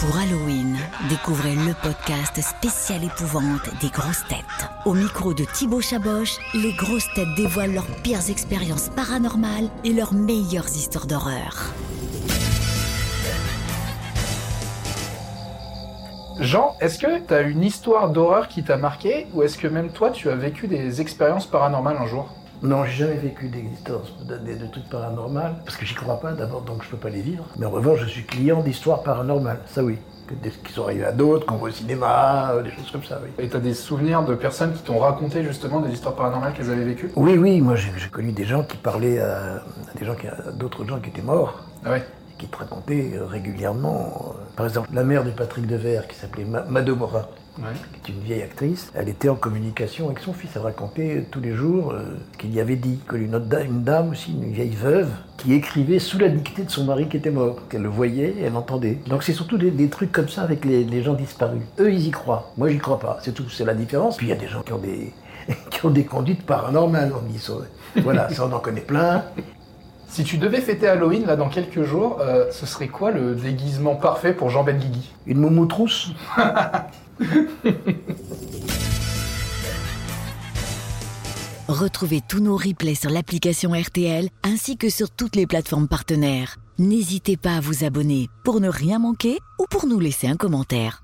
Pour Halloween, découvrez le podcast spécial épouvante des grosses têtes. Au micro de Thibaut Chaboch, les grosses têtes dévoilent leurs pires expériences paranormales et leurs meilleures histoires d'horreur. Jean, est-ce que tu as une histoire d'horreur qui t'a marqué ou est-ce que même toi tu as vécu des expériences paranormales un jour? Non, j'ai jamais vécu d'existence de, de- de trucs paranormaux, parce que j'y crois pas d'abord, donc je peux pas les vivre. Mais en revanche, je suis client d'histoires paranormales, ça oui. Que des, qui sont arrivées à d'autres, qu'on voit au cinéma, euh, des choses comme ça, oui. Et t'as des souvenirs de personnes qui t'ont raconté justement des histoires paranormales qu'elles avaient vécues? Oui, oui, moi j'ai connu des gens qui parlaient à, à des gens qui, d'autres gens qui étaient morts, Ah ouais qui te racontaient euh, régulièrement. Euh, par exemple, la mère de Patrick Devers, qui s'appelait Ma- Mado Morin, Ouais. qui est une vieille actrice, elle était en communication avec son fils. Elle racontait tous les jours euh, ce qu'il y avait dit. Qu'une autre dame, une dame aussi, une vieille veuve, qui écrivait sous la dictée de son mari qui était mort. Qu'elle le voyait et elle l'entendait. Donc c'est surtout des, des trucs comme ça avec les, les gens disparus. Eux, ils y croient. Moi, j'y crois pas. C'est tout. C'est la différence. Puis il y a des gens qui ont des, qui ont des conduites paranormales. On dit ça. Voilà, ça on en connaît plein. Si tu devais fêter Halloween là dans quelques jours, euh, ce serait quoi le déguisement parfait pour Jean Benguigui Une moumoutrousse Retrouvez tous nos replays sur l'application RTL ainsi que sur toutes les plateformes partenaires. N'hésitez pas à vous abonner pour ne rien manquer ou pour nous laisser un commentaire.